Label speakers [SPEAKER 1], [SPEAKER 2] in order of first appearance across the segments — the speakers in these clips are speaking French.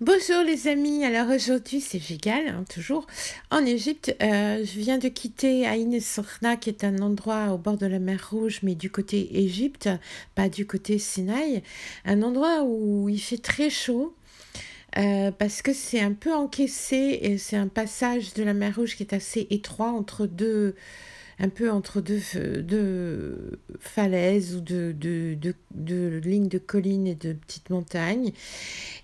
[SPEAKER 1] Bonjour les amis, alors aujourd'hui c'est Gigal, hein, toujours en Égypte. Euh, je viens de quitter Aïn Sorna qui est un endroit au bord de la mer Rouge mais du côté Égypte, pas du côté Sinaï. Un endroit où il fait très chaud. Euh, parce que c'est un peu encaissé et c'est un passage de la mer Rouge qui est assez étroit entre deux, un peu entre deux, falaises ou deux, de lignes de collines et de petites montagnes.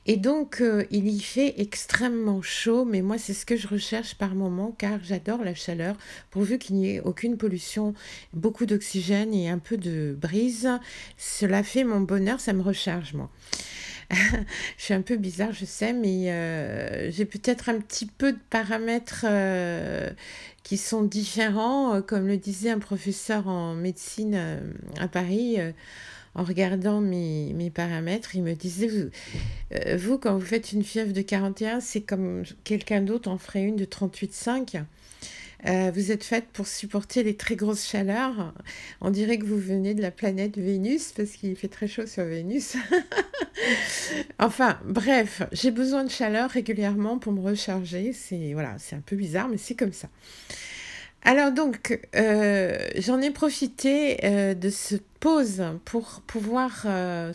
[SPEAKER 1] Et donc, euh, il y fait extrêmement chaud, mais moi, c'est ce que je recherche par moment, car j'adore la chaleur, pourvu qu'il n'y ait aucune pollution, beaucoup d'oxygène et un peu de brise. Cela fait mon bonheur, ça me recharge, moi. je suis un peu bizarre, je sais, mais euh, j'ai peut-être un petit peu de paramètres euh, qui sont différents, comme le disait un professeur en médecine à Paris en regardant mes, paramètres, il me disait, vous, euh, vous, quand vous faites une fièvre de 41, c'est comme quelqu'un d'autre en ferait une de 38,5. Euh, vous êtes faite pour supporter les très grosses chaleurs. On dirait que vous venez de la planète Vénus parce qu'il fait très chaud sur Vénus. enfin, bref, j'ai besoin de chaleur régulièrement pour me recharger. C'est voilà, c'est un peu bizarre, mais c'est comme ça. Alors donc, euh, j'en ai profité euh, de ce pause pour pouvoir, euh,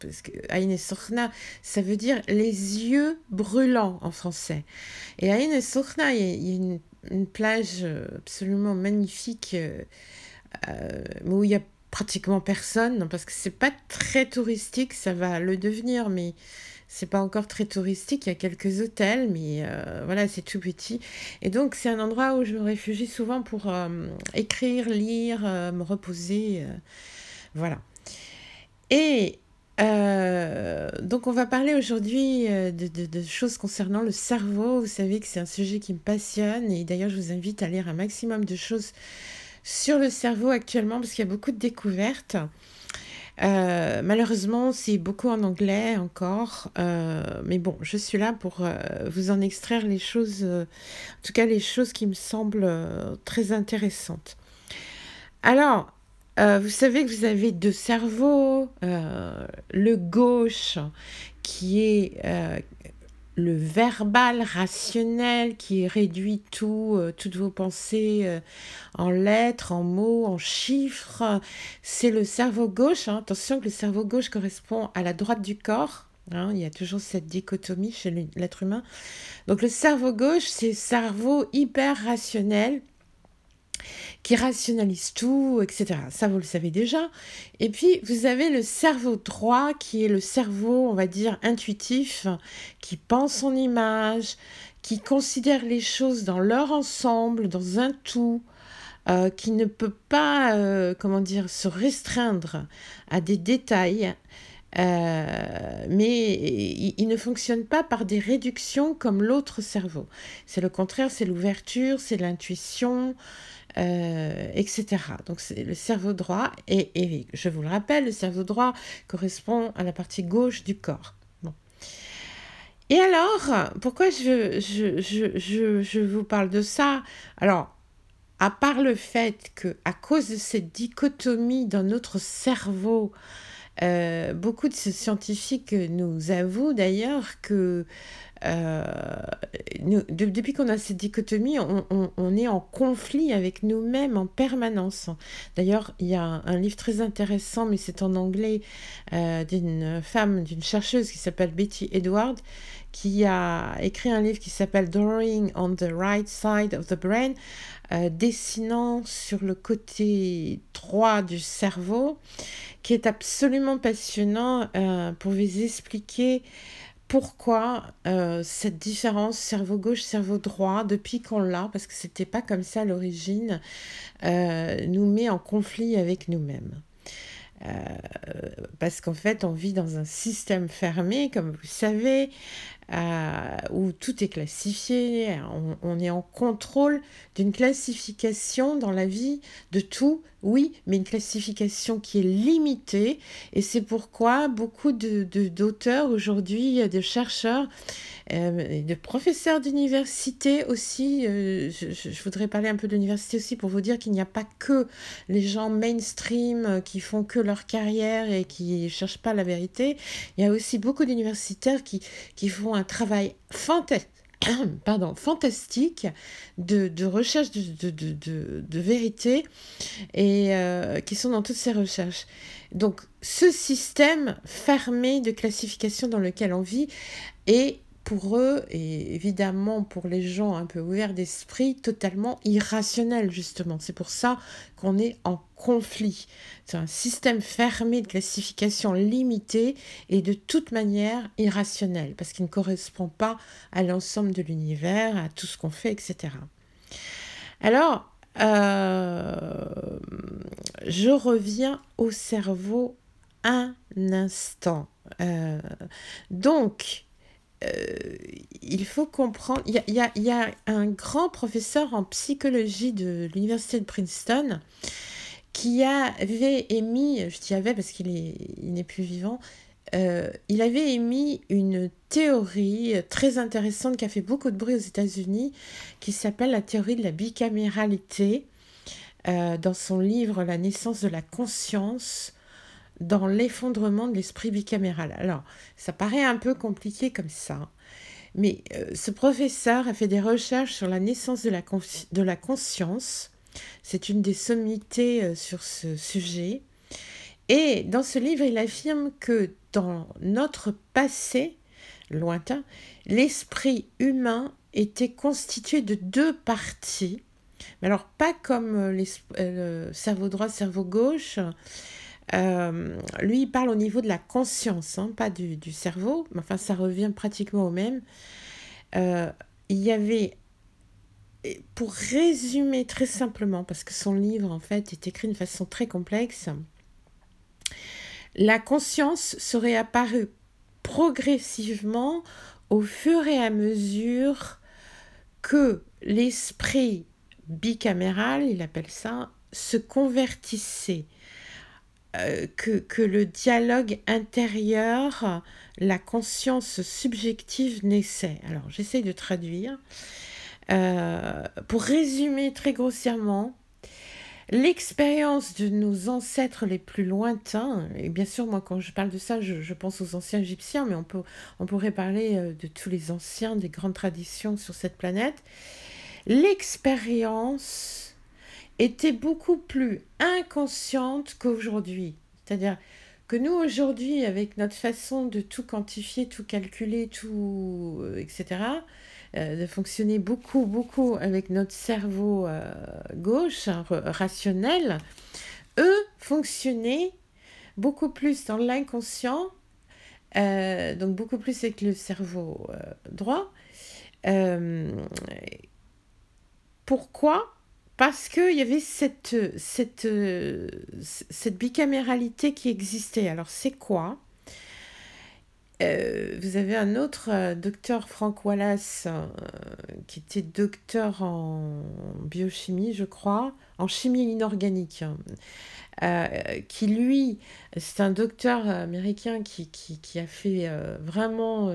[SPEAKER 1] parce que Aïn Sokhna, ça veut dire les yeux brûlants en français. Et Aïn Sokhna, il y a, une, une, plage absolument magnifique où il y a pratiquement personne, parce que c'est pas très touristique, ça va le devenir, mais c'est pas encore très touristique, il y a quelques hôtels, mais euh, voilà, c'est tout petit. Et donc, c'est un endroit où je me réfugie souvent pour euh, écrire, lire, euh, me reposer. voilà. Et donc, on va parler aujourd'hui de, de, choses concernant le cerveau. Vous savez que c'est un sujet qui me passionne. Et d'ailleurs, je vous invite à lire un maximum de choses sur le cerveau actuellement, parce qu'il y a beaucoup de découvertes. Euh, malheureusement, c'est beaucoup en anglais encore, euh, mais bon, je suis là pour euh, vous en extraire les choses, en tout cas les choses qui me semblent très intéressantes. Alors, vous savez que vous avez deux cerveaux, le gauche qui est le verbal rationnel qui réduit tout, euh, toutes vos pensées euh, en lettres, en mots, en chiffres. C'est le cerveau gauche. Hein. Attention que le cerveau gauche correspond à la droite du corps. Hein. Il y a toujours cette dichotomie chez l'être humain. Donc le cerveau gauche, c'est cerveau hyper rationnel qui rationalise tout, etc. Ça, vous le savez déjà. Et puis, vous avez le cerveau droit, qui est le cerveau, on va dire, intuitif, qui pense en image, qui considère les choses dans leur ensemble, dans un tout, euh, qui ne peut pas, euh, comment dire, se restreindre à des détails. Euh, mais il, ne fonctionne pas par des réductions comme l'autre cerveau. C'est le contraire, c'est l'ouverture, c'est l'intuition, euh, etc. Donc c'est le cerveau droit, et, je vous le rappelle, le cerveau droit correspond à la partie gauche du corps. Et alors, pourquoi je, je, vous parle de ça? Alors, à part le fait que à cause de cette dichotomie dans notre cerveau, euh, beaucoup de scientifiques nous avouent d'ailleurs que euh, depuis qu'on a cette dichotomie, on, est en conflit avec nous-mêmes en permanence. D'ailleurs, il y a un, livre très intéressant, mais c'est en anglais, euh, d'une femme, d'une chercheuse qui s'appelle Betty Edward, qui a écrit un livre qui s'appelle Drawing on the Right Side of the Brain, euh, dessinant sur le côté droit du cerveau, qui est absolument passionnant pour vous expliquer pourquoi euh, cette différence cerveau gauche, cerveau droit, depuis qu'on l'a, parce que c'était pas comme ça à l'origine, euh, nous met en conflit avec nous-mêmes. Euh, parce qu'en fait, on vit dans un système fermé, comme vous savez, où tout est classifié, on, est en contrôle d'une classification dans la vie de tout, oui, mais une classification qui est limitée, et c'est pourquoi beaucoup de, d'auteurs aujourd'hui, de chercheurs, euh, de professeurs d'université aussi, euh, je, voudrais parler un peu d'université aussi pour vous dire qu'il n'y a pas que les gens mainstream euh, qui font que leur carrière et qui cherchent pas la vérité, il y a aussi beaucoup d'universitaires qui, qui font un travail fantastique pardon, fantastique de, recherche de, vérité et euh, qui sont dans toutes ces recherches. Donc ce système fermé de classification dans lequel on vit est pour eux, et évidemment pour les gens un peu ouverts d'esprit, totalement irrationnel, justement. C'est pour ça qu'on est en conflit. C'est un système fermé de classification limitée et de toute manière irrationnel, parce qu'il ne correspond pas à l'ensemble de l'univers, à tout ce qu'on fait, etc. Alors, euh, je reviens au cerveau un instant. Euh, donc, euh, il faut comprendre, il y, a, un grand professeur en psychologie de l'université de Princeton qui avait émis, je dis avait parce qu'il n'est plus vivant, euh, il avait émis une théorie très intéressante qui a fait beaucoup de bruit aux États-Unis, qui s'appelle la théorie de la bicaméralité, euh, dans son livre La naissance de la conscience dans l'effondrement de l'esprit bicaméral. Alors, ça paraît un peu compliqué comme ça, mais euh, ce professeur a fait des recherches sur la naissance de la, de la conscience. C'est une des sommités euh, sur ce sujet. Et dans ce livre, il affirme que dans notre passé lointain, l'esprit humain était constitué de deux parties. Mais alors, pas comme euh, le cerveau droit, cerveau gauche, euh, lui, il parle au niveau de la conscience, hein, pas du, cerveau, mais enfin, ça revient pratiquement au même. Euh, il y avait, pour résumer très simplement, parce que son livre, en fait, est écrit de façon très complexe, la conscience serait apparue progressivement au fur et à mesure que l'esprit bicaméral, il appelle ça, se convertissait euh, que, le dialogue intérieur, la conscience subjective naissait. Alors j'essaye de traduire. Euh, pour résumer très grossièrement, l'expérience de nos ancêtres les plus lointains, et bien sûr moi quand je parle de ça, je, pense aux anciens égyptiens, mais on, peut, on pourrait parler euh, de tous les anciens, des grandes traditions sur cette planète, l'expérience était beaucoup plus inconsciente qu'aujourd'hui. C'est-à-dire que nous, aujourd'hui, avec notre façon de tout quantifier, tout calculer, tout, euh, etc., euh, de fonctionner beaucoup, beaucoup avec notre cerveau euh, gauche, hein, rationnel, eux fonctionnaient beaucoup plus dans l'inconscient, donc beaucoup plus avec le cerveau droit. pourquoi? Parce qu'il y avait cette, cette, cette bicaméralité qui existait. Alors c'est quoi? Euh, vous avez un autre euh, docteur, Frank Wallace, euh, qui était docteur en biochimie, je crois, en chimie inorganique, hein, qui lui, c'est un docteur américain qui, qui, qui a fait vraiment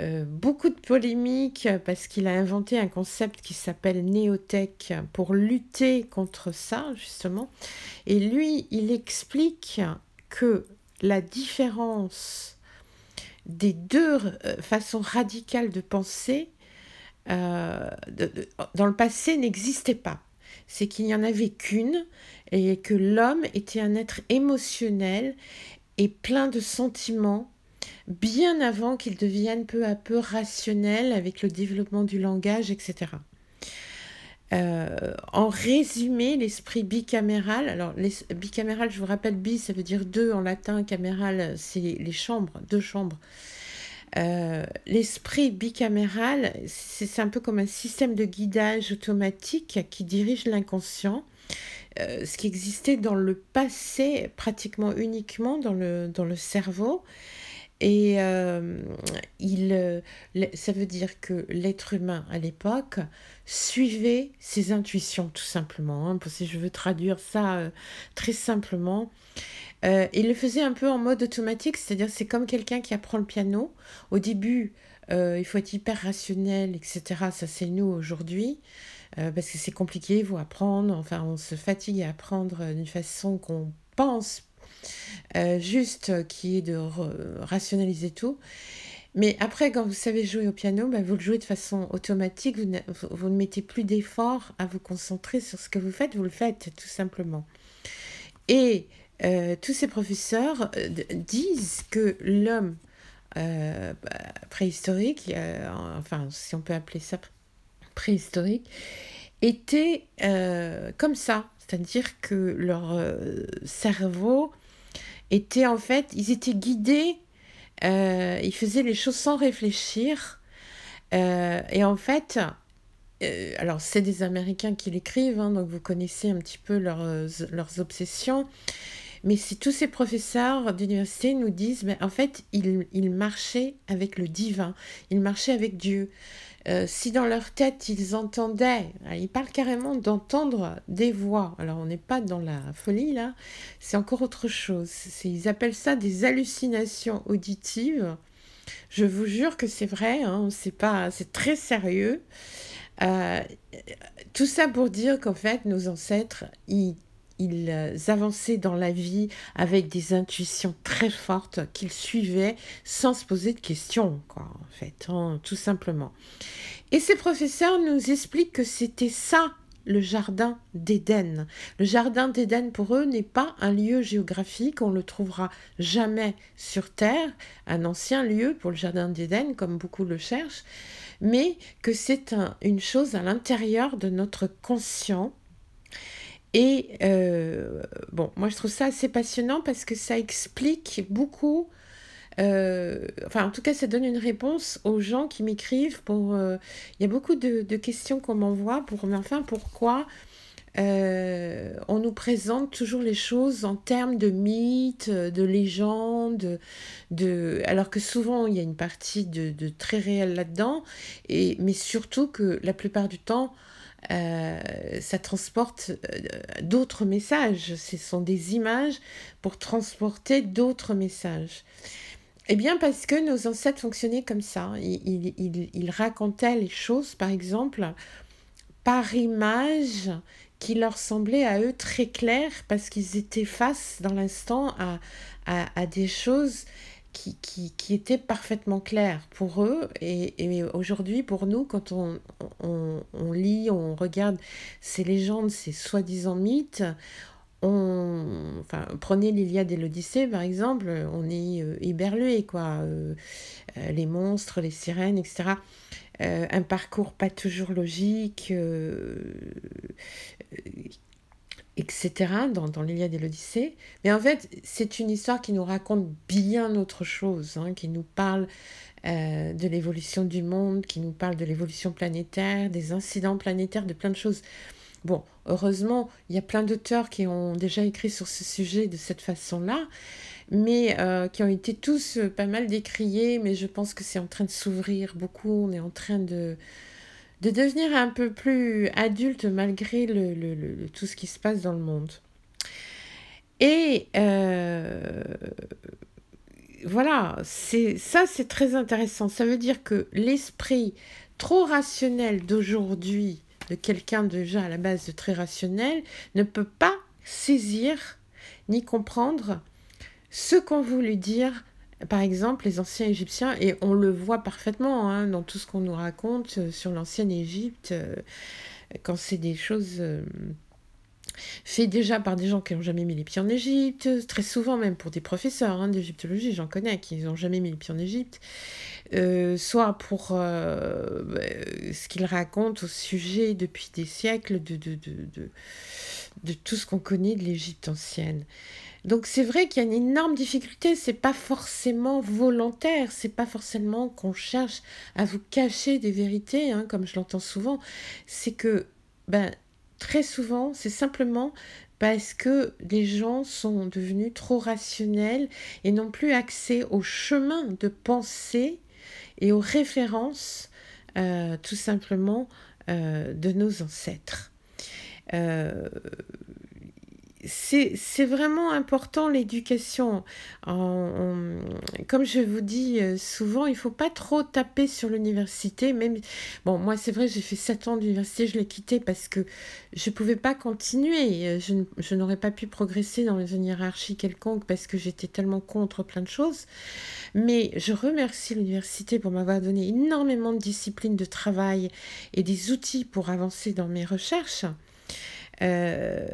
[SPEAKER 1] euh, beaucoup de polémiques parce qu'il a inventé un concept qui s'appelle néotech pour lutter contre ça, justement. Et lui, il explique que la différence des deux euh, façons radicales de penser euh, dans le passé n'existait pas. C'est qu'il n'y en avait qu'une et que l'homme était un être émotionnel et plein de sentiments bien avant qu'il devienne peu à peu rationnel avec le développement du langage, etc. Euh, en résumé, l'esprit bicaméral, alors bicaméral, je vous rappelle, bi, ça veut dire deux en latin, caméral, c'est les chambres, deux chambres. Euh, l'esprit bicaméral, c'est un peu comme un système de guidage automatique qui dirige l'inconscient. Euh, ce qui existait dans le passé pratiquement uniquement dans le, dans le cerveau et euh, il, euh, ça veut dire que l'être humain à l'époque suivait ses intuitions tout simplement. Hein, si je veux traduire ça euh, très simplement, il le faisait un peu en mode automatique, c'est-à-dire c'est comme quelqu'un qui apprend le piano. Au début, il faut être hyper rationnel, etc. Ça c'est nous aujourd'hui. parce que c'est compliqué, il faut apprendre, enfin on se fatigue à apprendre d'une façon qu'on pense euh, juste qui est de rationaliser tout. Mais après, quand vous savez jouer au piano, bah, vous le jouez de façon automatique, vous ne, vous ne mettez plus d'effort à vous concentrer sur ce que vous faites, vous le faites tout simplement. Et euh, tous ces professeurs euh, disent que l'homme préhistorique, enfin si on peut appeler ça préhistorique, était comme ça, c'est-à-dire que leur cerveau était en fait, ils étaient guidés, ils faisaient les choses sans réfléchir, et en fait, alors c'est des Américains qui l'écrivent, hein, donc vous connaissez un petit peu leurs, leurs obsessions. Mais si tous ces professeurs d'université nous disent, ben, en fait, ils, marchaient avec le divin, ils marchaient avec Dieu. Euh, si dans leur tête ils entendaient, hein, ils parlent carrément d'entendre des voix. Alors on n'est pas dans la folie là, c'est encore autre chose. Ils appellent ça des hallucinations auditives. Je vous jure que c'est vrai, hein, c'est pas, c'est très sérieux. Euh, tout ça pour dire qu'en fait nos ancêtres, ils ils euh, avançaient dans la vie avec des intuitions très fortes qu'ils suivaient sans se poser de questions, quoi, en fait, hein, tout simplement. Et ces professeurs nous expliquent que c'était ça le jardin d'Éden. Le jardin d'Éden pour eux n'est pas un lieu géographique, on le trouvera jamais sur Terre, un ancien lieu pour le jardin d'Éden comme beaucoup le cherchent, mais que c'est une chose à l'intérieur de notre conscient et euh, bon, moi je trouve ça assez passionnant parce que ça explique beaucoup, euh, enfin en tout cas ça donne une réponse aux gens qui m'écrivent pour... Euh, il y a beaucoup de, questions qu'on m'envoie pour... Mais enfin pourquoi on nous présente toujours les choses en termes de mythes, de légendes, de, alors que souvent il y a une partie de, de très réel là-dedans, et, mais surtout que la plupart du temps, euh, ça transporte euh, d'autres messages. Ce sont des images pour transporter d'autres messages. Eh bien, parce que nos ancêtres fonctionnaient comme ça. Ils, racontaient les choses, par exemple, par images qui leur semblaient à eux très claires, parce qu'ils étaient face dans l'instant à, des choses qui, qui, qui, était parfaitement clair pour eux. Et, et aujourd'hui, pour nous, quand on, on, on, lit, on regarde ces légendes, ces soi-disant mythes, on, enfin, prenez l'Iliade et l'Odyssée par exemple, on est euh, éberlué, quoi. Euh, euh, les monstres, les sirènes, etc. un parcours pas toujours logique, etc., dans, dans l'Iliade et l'Odyssée. Mais en fait, c'est une histoire qui nous raconte bien autre chose, hein, qui nous parle euh, de l'évolution du monde, qui nous parle de l'évolution planétaire, des incidents planétaires, de plein de choses. Bon, heureusement, il y a plein d'auteurs qui ont déjà écrit sur ce sujet de cette façon-là, mais euh, qui ont été tous pas mal décriés, mais je pense que c'est en train de s'ouvrir beaucoup, on est en train de de devenir un peu plus adulte malgré le, tout ce qui se passe dans le monde. Et euh, voilà, ça c'est très intéressant. Ça veut dire que l'esprit trop rationnel d'aujourd'hui, de quelqu'un déjà à la base très rationnel, ne peut pas saisir ni comprendre ce qu'ont voulu dire par exemple, les anciens Égyptiens, et on le voit parfaitement hein, dans tout ce qu'on nous raconte euh, sur l'ancienne Égypte, euh, quand c'est des choses euh, faites déjà par des gens qui n'ont jamais mis les pieds en Égypte, très souvent même pour des professeurs hein, d'égyptologie, j'en connais, qui n'ont jamais mis les pieds en Égypte, soit pour ce qu'ils racontent au sujet depuis des siècles de tout ce qu'on connaît de l'Égypte ancienne. Donc c'est vrai qu'il y a une énorme difficulté, c'est pas forcément volontaire, c'est pas forcément qu'on cherche à vous cacher des vérités, hein, comme je l'entends souvent, c'est que ben, très souvent c'est simplement parce que les gens sont devenus trop rationnels et n'ont plus accès au chemin de pensée et aux références euh, tout simplement euh, de nos ancêtres. Euh, c'est vraiment important l'éducation. Comme je vous dis euh, souvent, il faut pas trop taper sur l'université. Bon, moi c'est vrai, j'ai fait 7 ans d'université, je l'ai quitté parce que je pouvais pas continuer. Je, je n'aurais pas pu progresser dans une hiérarchie quelconque parce que j'étais tellement contre plein de choses. Mais je remercie l'université pour m'avoir donné énormément de discipline de travail et des outils pour avancer dans mes recherches. Euh,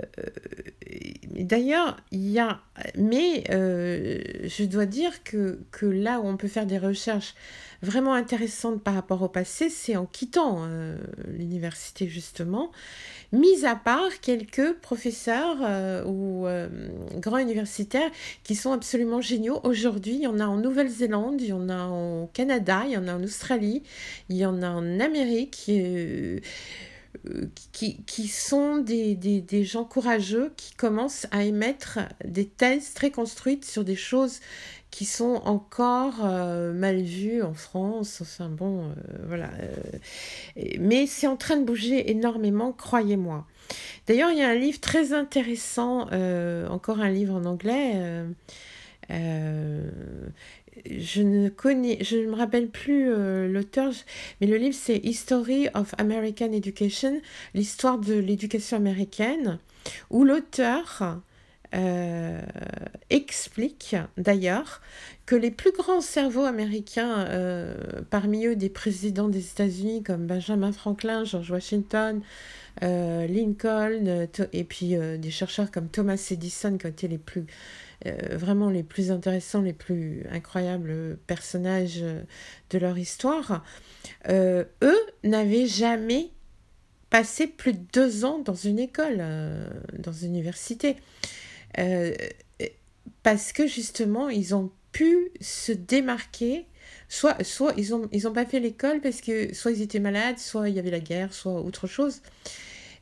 [SPEAKER 1] d'ailleurs, il y a, mais euh, je dois dire que, que, là où on peut faire des recherches vraiment intéressantes par rapport au passé, c'est en quittant euh, l'université justement, mis à part quelques professeurs ou grands universitaires qui sont absolument géniaux. Aujourd'hui, il y en a en Nouvelle-Zélande, il y en a au Canada, il y en a en Australie, il y en a en Amérique qui, qui sont des, des, des, gens courageux qui commencent à émettre des thèses très construites sur des choses qui sont encore euh, mal vues en France. Enfin bon, euh, voilà. Euh, mais c'est en train de bouger énormément, croyez-moi. D'ailleurs, il y a un livre très intéressant, encore un livre en anglais je ne connais, je ne me rappelle plus euh, l'auteur, mais le livre c'est History of American Education, l'histoire de l'éducation américaine, où l'auteur euh, explique d'ailleurs que les plus grands cerveaux américains, euh, parmi eux des présidents des États-Unis comme Benjamin Franklin, George Washington, Lincoln, et puis des chercheurs comme Thomas Edison qui ont été les plus euh, vraiment les plus intéressants, les plus incroyables personnages de leur histoire, euh, eux n'avaient jamais passé plus de deux ans dans une école, euh, dans une université. parce que justement, ils ont pu se démarquer soit, soit ils n'ont ils ont pas fait l'école parce que soit ils étaient malades, soit il y avait la guerre, soit autre chose.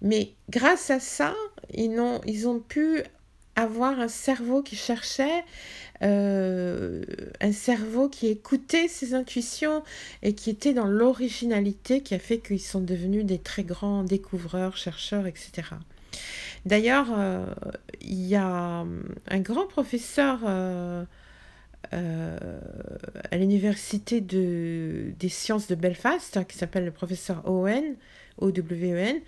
[SPEAKER 1] Mais grâce à ça, ils ils ont pu avoir un cerveau qui cherchait, euh, un cerveau qui écoutait ses intuitions et qui était dans l'originalité qui a fait qu'ils sont devenus des très grands découvreurs, chercheurs, etc. D'ailleurs, euh, il y a un grand professeur euh, à l'université de, des sciences de Belfast hein, qui s'appelle le professeur Owen, O-W-E-N,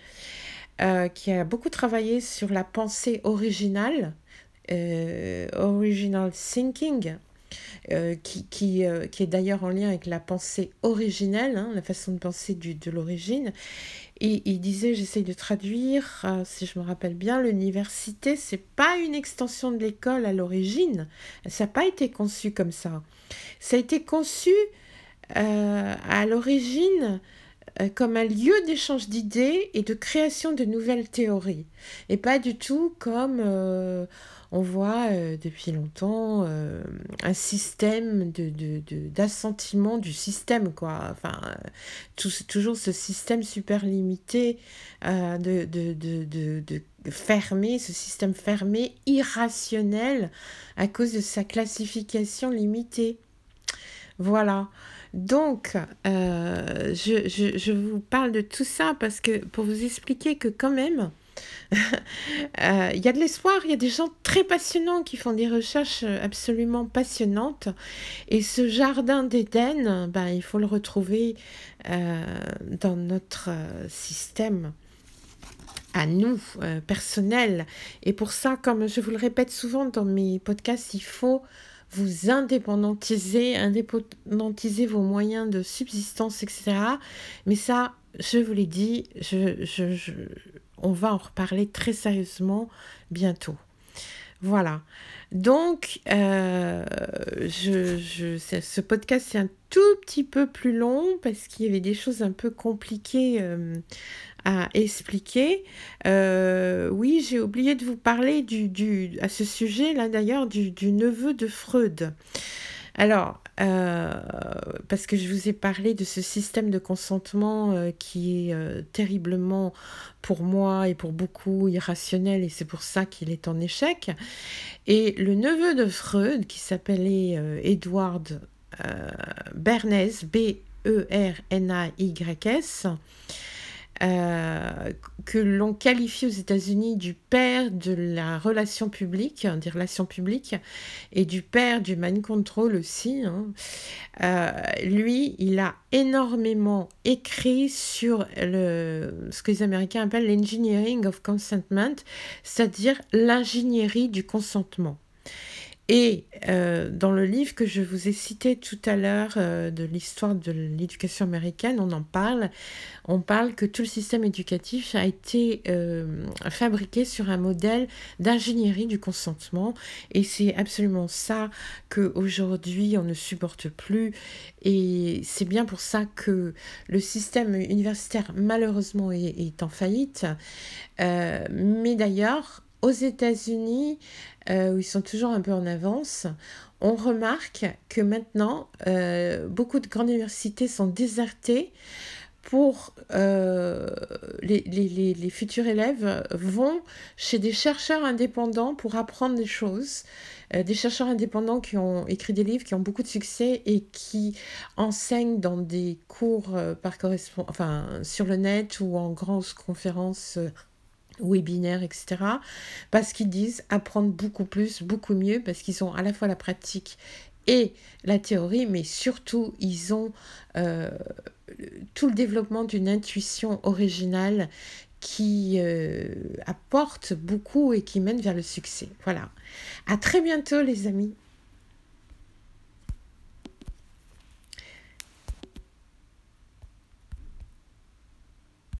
[SPEAKER 1] euh, qui a beaucoup travaillé sur la pensée originale, euh, original thinking, euh, qui, qui, qui, est d'ailleurs en lien avec la pensée originelle, hein, la façon de penser du, de l'origine. Et il disait, j'essaye de traduire, si je me rappelle bien, l'université, c'est pas une extension de l'école à l'origine. Ça n'a pas été conçu comme ça. Ça a été conçu à l'origine euh, comme un lieu d'échange d'idées et de création de nouvelles théories, et pas du tout comme euh, on voit euh, depuis longtemps un système d'assentiment de, du système, quoi. Enfin, toujours ce système super limité de, de, fermé, ce système fermé, irrationnel, à cause de sa classification limitée. Voilà. Donc, euh, je, vous parle de tout ça parce que pour vous expliquer que quand même, euh, il y a de l'espoir, il y a des gens très passionnants qui font des recherches absolument passionnantes. Et ce jardin d'Éden, ben, il faut le retrouver euh, dans notre système à nous, personnel. Et pour ça, comme je vous le répète souvent dans mes podcasts, il faut vous indépendantiser, indépendantiser vos moyens de subsistance, etc. Mais ça, je vous l'ai dit, je, je, on va en reparler très sérieusement bientôt. Voilà. Donc, euh, je, je, ce podcast est un tout petit peu plus long parce qu'il y avait des choses un peu compliquées euh, à expliquer. Euh, oui, j'ai oublié de vous parler du, du à ce sujet-là d'ailleurs du, du, neveu de Freud. Alors, euh, parce que je vous ai parlé de ce système de consentement euh, qui est terriblement, pour moi et pour beaucoup, irrationnel et c'est pour ça qu'il est en échec. Et le neveu de Freud, qui s'appelait Edward Bernays, B-E-R-N-A-Y-S, euh, que l'on qualifie aux États-Unis du père de la relation publique, des relations publiques, et du père du mind control aussi. Hein. Euh, lui, il a énormément écrit sur le, ce que les Américains appellent l'engineering of consentment, c'est-à-dire l'ingénierie du consentement. Et euh, dans le livre que je vous ai cité tout à l'heure euh, de l'histoire de l'éducation américaine, on en parle. On parle que tout le système éducatif a été euh, fabriqué sur un modèle d'ingénierie du consentement. Et c'est absolument ça qu'aujourd'hui on ne supporte plus. Et c'est bien pour ça que le système universitaire malheureusement est, est en faillite. mais d'ailleurs, aux États-Unis, euh, où ils sont toujours un peu en avance, on remarque que maintenant, euh, beaucoup de grandes universités sont désertées pour euh, les, futurs élèves vont chez des chercheurs indépendants pour apprendre des choses. des chercheurs indépendants qui ont écrit des livres, qui ont beaucoup de succès et qui enseignent dans des cours par correspondance, enfin sur le net ou en grandes conférences webinaires, etc. Parce qu'ils disent apprendre beaucoup plus, beaucoup mieux, parce qu'ils ont à la fois la pratique et la théorie, mais surtout ils ont euh, tout le développement d'une intuition originale qui euh, apporte beaucoup et qui mène vers le succès. Voilà. À très bientôt les amis.